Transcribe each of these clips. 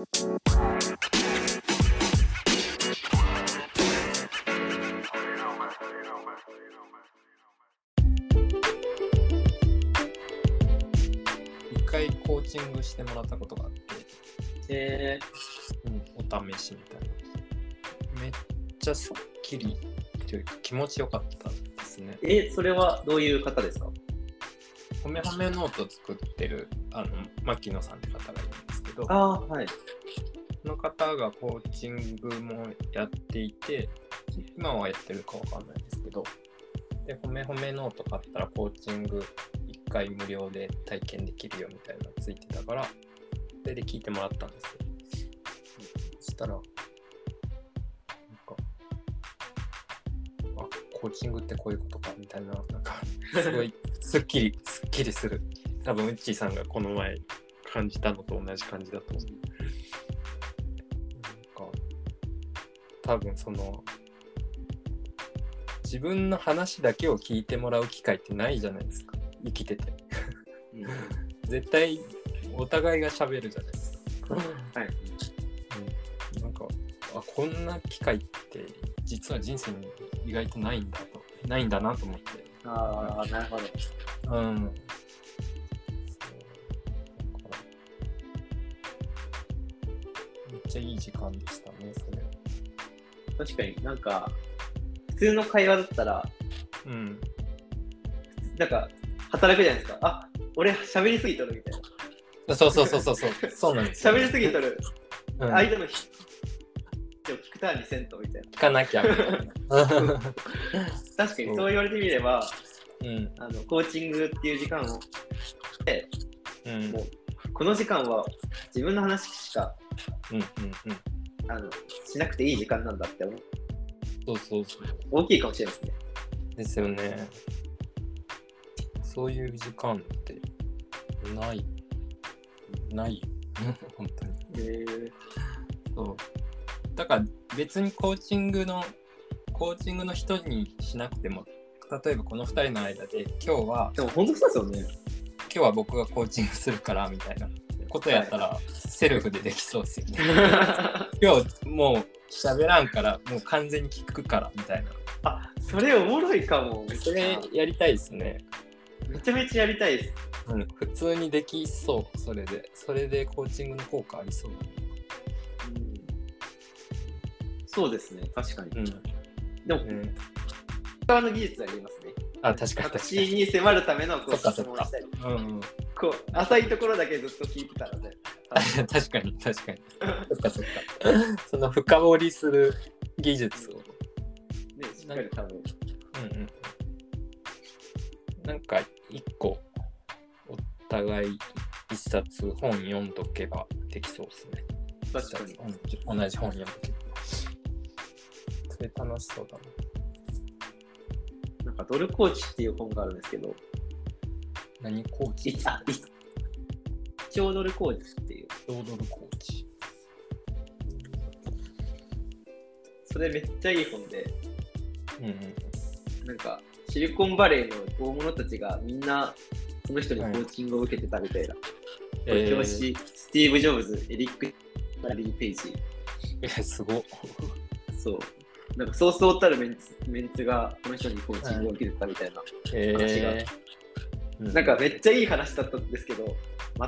一回コーチングしてもらったことがあって、えうん、お試しみたいな。めっちゃすっきりというか気持ちよかったですね。ー、えそれはどういう方ですか？ほめほめノート作ってるあの牧野さんって方がいど、はい。その方がコーチングもやっていて、今はやってるかわかんないですけど、で、ほめほめノート買ったらコーチング1回無料で体験できるよみたいなのついてたから、それで聞いてもらったんですよ。そしたら、なんか、あ、コーチングってこういうことかみたいな、なんか、すごいすっきり、すっきりする。多分、ウッチーさんがこの前感じたのと同じ感じだと思う。なんか、多分その、自分の話だけを聞いてもらう機会ってないじゃないですか。生きてて。絶対、お互いが喋るじゃないですか。はい。うん、なんか、あ、こんな機会って実は人生に意外とないんだと、ないんだなと思って。ああ、なるほど。うん。ちゃいい時間でしたね、それ。確かになんか、普通の会話だったら、うん。なんか、働くじゃないですか。あ、俺喋りすぎとるみたいな。そうそうそうそうそう。そうなんですよ、喋りすぎとる。うん間の人を聞くたにせんとみたいな。聞かなきゃみたいな。確かにそう言われてみれば、うん。あのコーチングっていう時間を、うん。もうこの時間は自分の話しかうん。うん。うん。あのしなくていい時間なんだって思うそうそうそう。大きいかもしれないですね。ですよね。そういう時間ってない。ないよ。本当に。へーそう。だから別にコーチングの、コーチングの人にしなくても、例えばこの2人の間で今日は、でも本当そうですよね。今日は僕がコーチングするからみたいなことやったら、セルフでできそうですよね。今日もう喋らんから、もう完全に聞くからみたいな。あそれおもろいかも。それやりたいですね。めちゃめちゃやりたいです。うん、普通にできそう、それで。それでコーチングの効果ありそううんそうですね、確かに。だね。でも、うん。うん、側の技術は入れますね。あ、確かに確か私に。に迫るためのこう質問をしたり、うんうん、こう浅いところだけずっと聞いてたので、確かに確かに。そっかそっか。その深掘りする技術を。ね、しっかり多分。うんうん。なんか一個、お互い一冊本読んどけばできそうですね。確かに。同じ本読んどけば。それ楽しそうだな。かドルコーチっていう本があるんですけど、何コーチいあ、い超ドルコーチっていう、ロードルコーチ。それめっちゃいい本で、うんうん。なんかシリコンバレーの大物たちがみんなその人にコーチングを受けてたみたいな。えー表紙、スティーブ・ジョブズ、エリック・ラリー・ペイジ。え、すごっ。そう。なんかそうそうたるメンツメンツがこの人にコーチングを受けてたみたいな。えー、うなんかめっちゃいい話だったんですけど、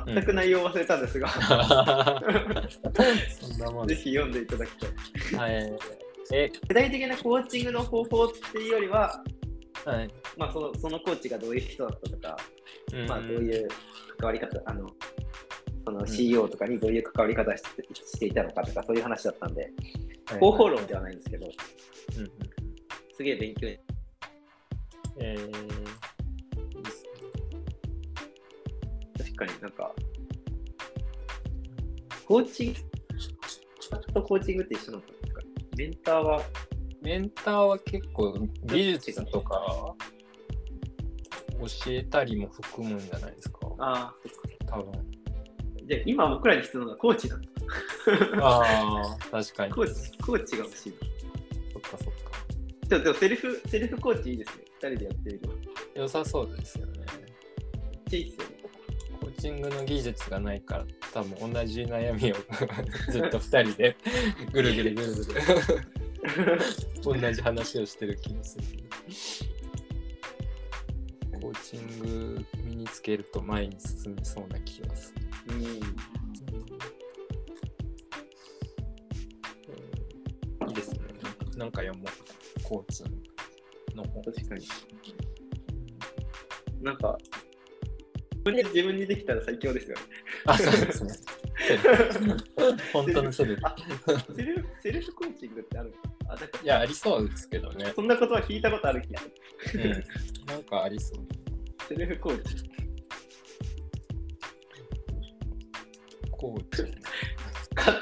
全く内容忘れたんですが、そんぜ。ひ読んでいただきたい。はい。え、具体的なコーチングの方法っていうよりは、はい。まあ、そのそのコーチがどういう人だったとか、うんまあ、どういう関わり方、あの、その CEO とかにどういう関わり方してしていたのかとか、そういう話だったんで、はい。方法論ではないんですけど、うんうん。すげえ勉強に。えー、確かになんか、コーチングとコーチングって一緒なんですかメンターは、メンターは結構技術とか教えたりも含むんじゃないですか。あ多分。あ、じゃあ今僕らに必要なのはコーチなんだ。ああ、確かに。コーチ、コーチが欲しいな。そっかそっか。ちょでもセルフ、セルフコーチいいですね。二人でやってるの。良さそうですよね。いいっすよね。コーチングの技術がないから多分同じ悩みを ずっと 2人でぐるぐるぐるぐる同じ話をしてる気がする。コーチング身につけると前に進みそうな気がする。うん。うんいいですね。なんか読もう。コーチの本。確かに。なんか、自分で自分にできたら最強ですよね。あ、そうですね。本当のセルフ。あセルフセルフコーチングってあるの？あ、いや、ありそうですけどね。そんなことは聞いたことある気がする。うん。なんかありそう。セルフコーチ。コーチング。か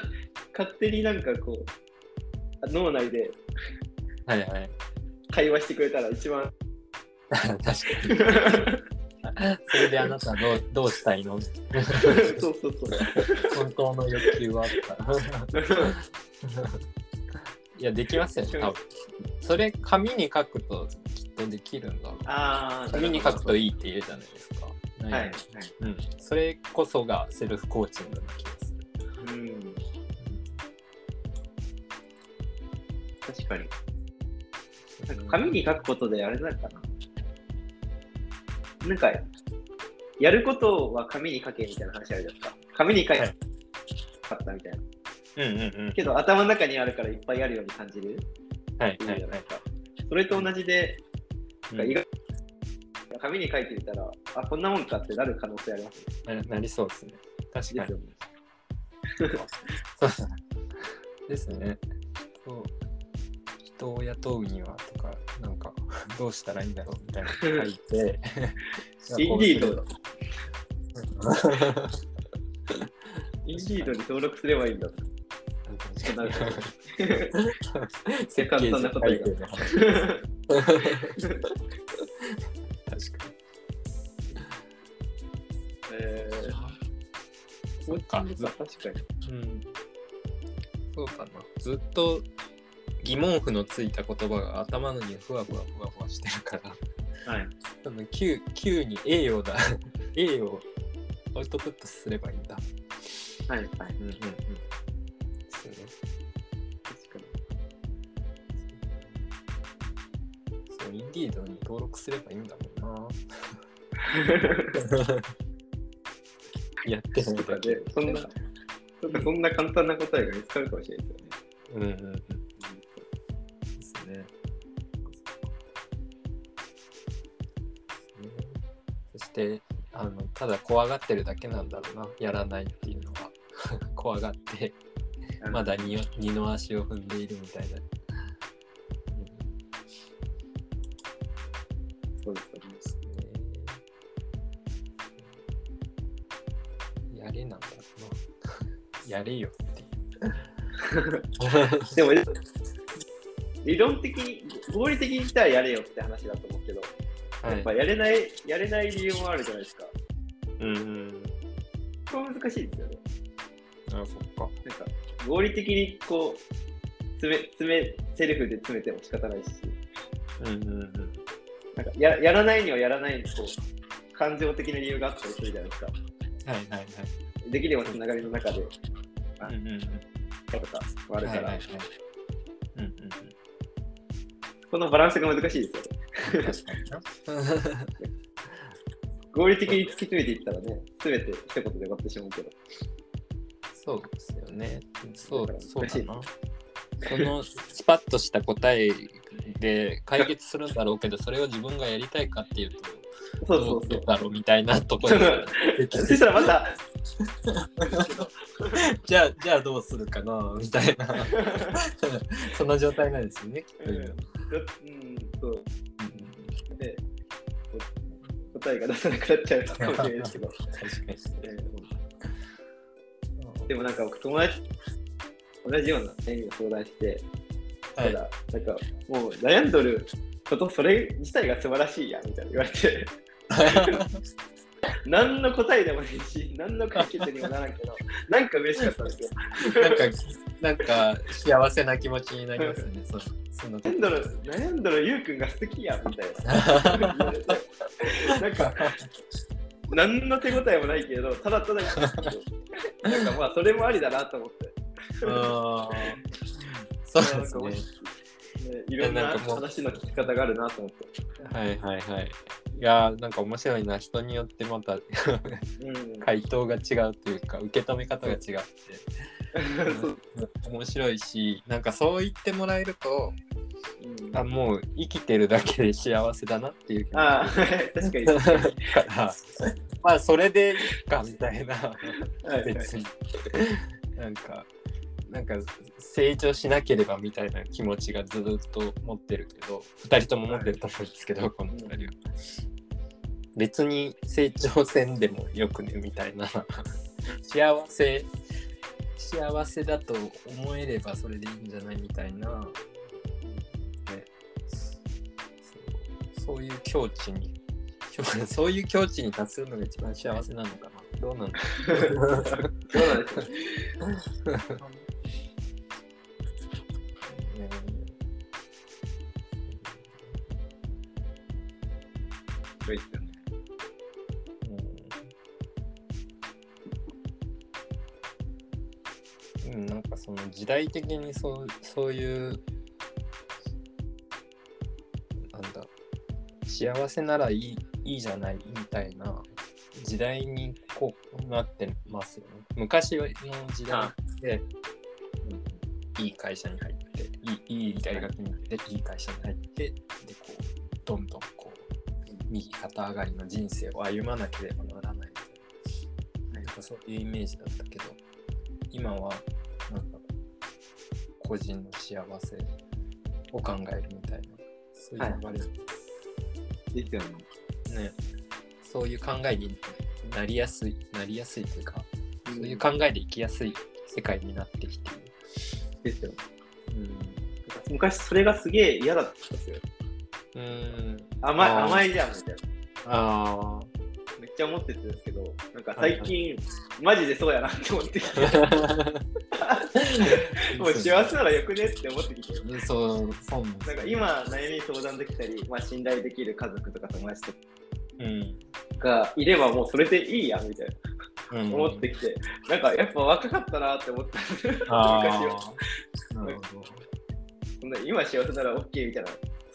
勝手になんかこう、あ脳内ではいはい。会話してくれたら一番。確かに。それであなたどうどうしたいの？そうそうそう。本当の欲求はあったら。いや、できますよね、多分。それ、紙に書くときっとできるんだろう。ああ、紙に書くといいいって言うじゃないですか。はい。はい。うん。それこそがセルフコーチングな気がする。うん。確かに。なんか紙に書くことであれなのかな。なんか、やることは紙に書けみたいな話あるじゃないですか。紙に書いはてかったみたいな。うんうんうん。けど頭の中にあるからいっぱいあるように感じるはいはいないです。か。それと同じで、うんなんか意外紙に書いてみたら、あ、こんなもんかってなる可能性ありますね。ななりそうですね。確かにですよ。ね。そうですね。そう人を雇うにはとか、なんか、どうしたらいいんだろうみたいなの書いて、インディードド。インディードに登録すればいいんだ。なるほど設計簡単な答えが書いてか確かに。に。うん。そうかな。ずっと疑問符のついた言葉が頭のにふわふわふわふわしてるから、はい。多分 Q, Q に A をだ、A をアウトプットすればいいんだ。はい。はい。うんうんうん。ですね。確かに。そう、インディードに登録すればいいんだもんな。やってないだそんな、そんなそんな簡単な答えが見つかるかもしれないですよね。うんうんうん。ですね。そしてあの、ただ怖がってるだけなんだろうな、やらないっていうのは。怖がって、まだ二二の足を踏んでいるみたいな。やれよっていう。でも、理論的に、合理的に言ったらやれよって話だと思うけど、はやっぱやれない、やれない理由もあるじゃないですか。うんうん。これは難しいですよね。あ、そっか。なんか、合理的にこう、詰め、詰め、セルフで詰めても仕方ないし、うんうんうん。なんかややらないにはやらないにこう、感情的な理由があったりするじゃないですか。はいはいはい。できればつながりの中で、うんうんうん。とかもあるから、はいはいはい。うんうんうん。このバランスが難しいですよね。合理的に突き詰めていったらね、すべて一言で終わってしまうけど。そうですよね。そうだそうだな。そのスパッとした答えで解決するんだろうけど、それを自分がやりたいかっていうと、そうそうそう。だろうみたいなところでそしたらまた、じゃあ、じゃあどうするかなみたいな、その状態なんですよね、きっと今。うん、そう。で、答えが出せなくなっちゃうかもしれないですけど。確かに。えーでもなんか僕友達同じような悩みを相談して、はい。ただなんかもう悩んどることそれ自体が素晴らしいやみたいな言われて何の答えでもないし何の解決にもならんけどなんか嬉しかったんですよ。なんか、なんか幸せな気持ちになりますね、そその悩んどる悩んどるゆうくんが素敵やみたいな。なんか何の手応えもないけど、ただただ、なんかまあ、それもありだなと思って。そうですね。ねいろんな話の聞き方があるなと思って。はいはいはい。いやーなんか面白いな人によってまたうん。回答が違うというか受け止め方が違って 面白いしなんかそう言ってもらえるとうんあもう生きてるだけで幸せだなっていうああ、確かに。からまあそれでいいかみたいなはいはい別になんかなんか成長しなければみたいな気持ちがずっと持ってるけど2人とも持ってると思うんですけど、この2人は。別に成長せんでもよくねみたいな。幸せ幸せだと思えればそれでいいんじゃないみたいな、ね、そうそういう境地に そういう境地に達するのが一番幸せなのかな。どうなんだろう。なんですよ。そうですよね。うん、うん、なんかその時代的にそうそういうなんだ幸せならいいいいじゃないみたいな時代にこうなってますよね。昔の時代で、いい会社に入っていいいい大学に行っていい会社に入ってでこうどんどん右肩上がりの人生を歩まなければならないみたいななんかそういうイメージだったけど今はなんか個人の幸せを考えるみたいなそういう流れ、ですよね。ねそういう考えになりやすいなりやすいというかそういう考えで生きやすい世界になってきている。ですよ。うん昔それがすげえ嫌だったんですよ。うん甘い甘いじゃんみたいな。あめっちゃ思ってたんですけど、なんか最近、マジでそうやなって思ってきて、あ。もう幸せならよくねって思ってきて、そう、そうなんなんか今悩み相談できたり、まあ、信頼できる家族とか友達とうん。かがいればもうそれでいいやみたいうん、な思ってきて、なんかやっぱ若かったなって思った。昔は。今幸せなら OK みたいな、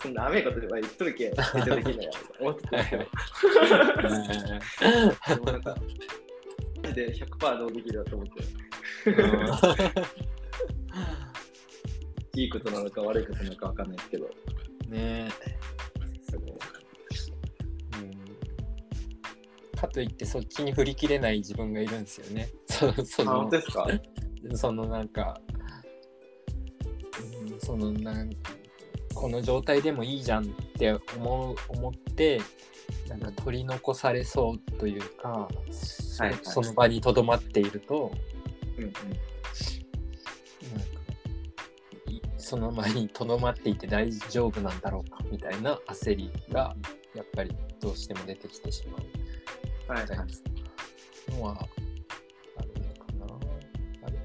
そんな甘いことでは言っとるけん、成長できないや思ってた。けど、なんか、マジで100%どうできるだと思って、いいことなのか悪いことなのかわかんないですけど、うんねす。かといってそっちに振り切れない自分がいるんですよね。そそあ、の本当ですか？そのなんか、うんそのなんこの状態でもいいじゃんって思う思ってなんか取り残されそうというか、そはいはい。その場にとどまっているとうんうん。なんかいその場にとどまっていて大丈夫なんだろうかみたいな焦りがやっぱりどうしても出てきてしまう。みたいなのはあるのかなある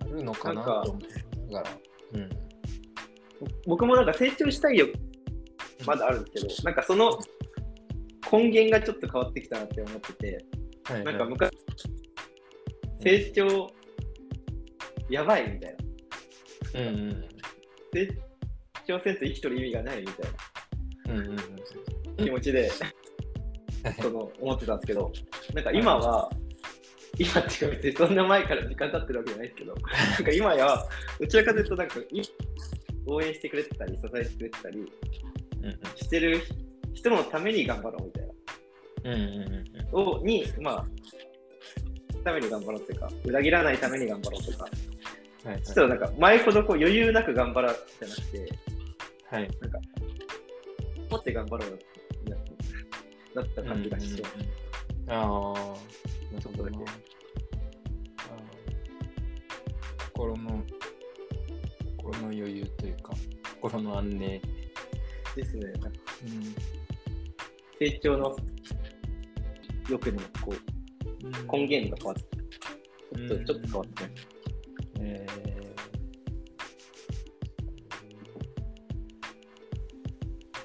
あるのかなと思いながら。うん僕もなんか成長したいよ、まだあるんですけど、なんかその根源がちょっと変わってきたなって思ってて、はいなんか昔、成長やばいみたいな。うんうん成長せんと生きとる意味がないみたいうんうんうん。な気持ちで、その思ってたんですけど、なんか今は、今っていうか別にそんな前から時間経ってるわけじゃないですけど、なんか今や、どちらかというとなんかい応援してくれてたり、支えてくれてたりうんしてる人のために頑張ろうみたいな。うんうんうんをに、まあ、ために頑張ろうというか、裏切らないために頑張ろうとか、はいはい。そしたらなんか前ほどこう余裕なく頑張らじゃなくて、はい。なんか、持って頑張ろうよってなった感じがして、ああ、なるほど余裕というか、心の安寧。ですね、うん。成長の欲にもこう根源が変わって、ちょっと、ちょっと変わってね。えー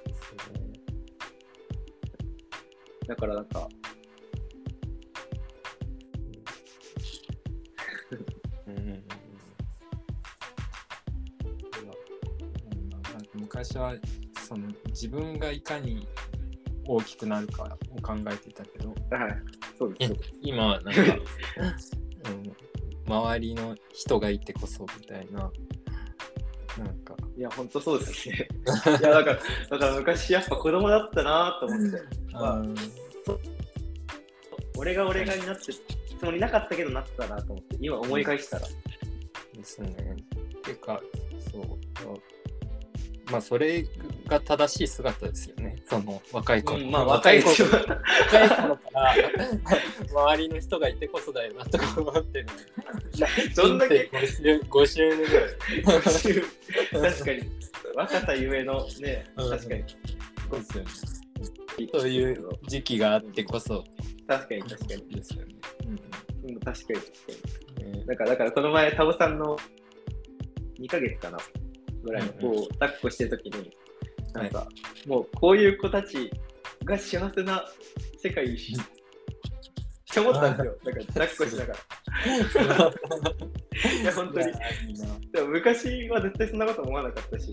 ですねだからなんか、なんか昔はその自分がいかに大きくなるかを考えてたけどはい、そうです。今はなんか、うん、周りの人がいてこそみたいななんかいや、本当そうですね。いや、だから、だから昔やっぱ子供だったなと思って、まあうん俺が俺がになってつもりなかったけどなったなと思って、今思い返したら。ですね。っていうか、そう。まあ、それが正しい姿ですよね。その若い頃。うんまあ、若い子頃若い頃から周りの人がいてこそだよなとか思ってる。どんだけ？5周 ,5 周年ぐらい。確かに。若さゆえのね、うん確かに。そうですよね。そういう時期があってこそ確かに確かに。ですよね。うん、確かに確かうんに。だから、だからこの前、タオさんの2ヶ月かなぐらいを抱っこしてるときに、なんか、もうこういう子たちが幸せな世界にしって思ったんですよ。だから抱っこしながら。いや、本当に。でも昔は絶対そんなこと思わなかったし。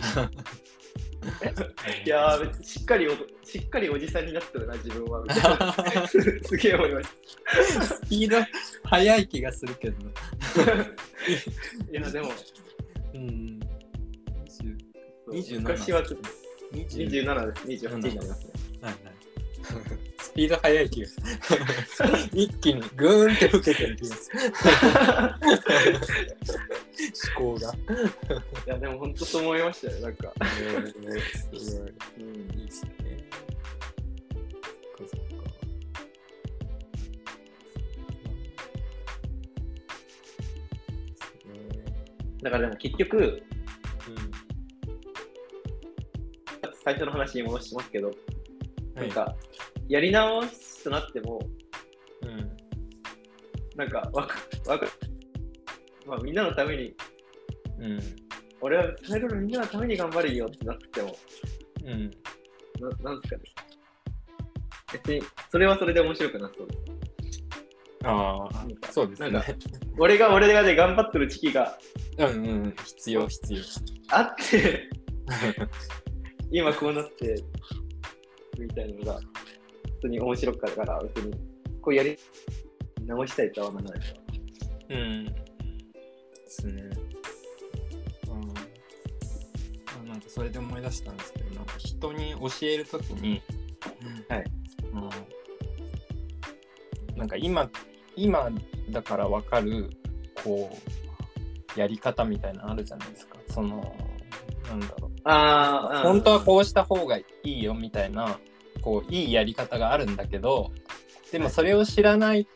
いやー、しっかりお、しっかりおじさんになってるな、自分は。すげえ思いましスピード速い気がするけど。た。いや、でも、うん。そう27昔はちょっと27 27です。28になりますね。はいはい。スピード速い気がする。一気にグーンって受けてる気がする。思考が。いや、でも本当そう思いましたよ。なんか。すごい。うんいいですね。そっかだからでも結局、最初の話に戻しますけど、はないんか、やり直すとなっても、うん。なんか、わか、わか、まあみんなのために、うん。俺は最後のみんなのために頑張るよってなっても、うん。ななんですかね。別に、それはそれで面白くなそうです。ああそうですね。なんか俺が俺がで頑張ってる時期がうんうん。必要必要。あって、今こうなって、みたいなのが、普通に面白かったから、別に、こうやり、直したいとは思わない。うん。ですね。うん。あなんかそれで思い出したんですけどなんか人に教えるときにはい。うん。なんか今今だから分かるこうやり方みたいなのあるじゃないですか。そのなんだろうあ本当はこうした方がいいよみたいなこういいやり方があるんだけどでもそれを知らない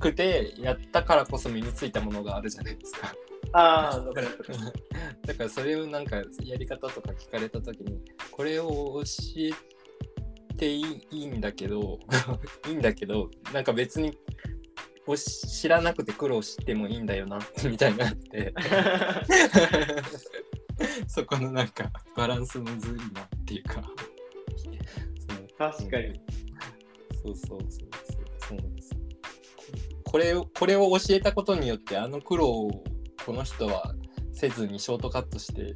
くてやったからこそ身についたものがあるじゃないですか。ああ、わか。だからそれをなんかやり方とか聞かれた時にこれを教えていい いいんだけどいいんだけどなんか別に知らなくて苦労してもいいんだよなみたいになって そこのなんかバランスむずいなっていうか。確かに。そうそうそうそう。そうなんですよ。これをこれを教えたことによってあの苦労をこの人はせずにショートカットして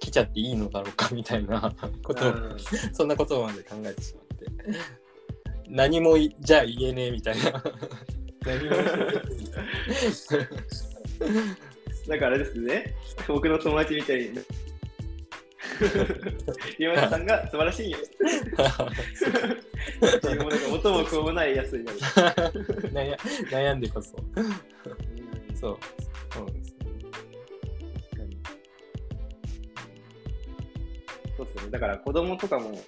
来ちゃっていいのだろうかみたいなことそんなことまで考えてしまって。何もいじゃあ言えねえみたいな。何もだからあれですね、僕の友達みたいに、岩田さんが素晴らしいよ。自分もなんか元も子もないやつになる。悩悩んでこそうんそうそうですね。そうですね。だから子供とかも、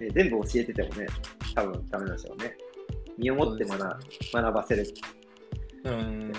え全部教えててもね、多分ダメなんでしょうね。身をもって学,、学ばせる。うん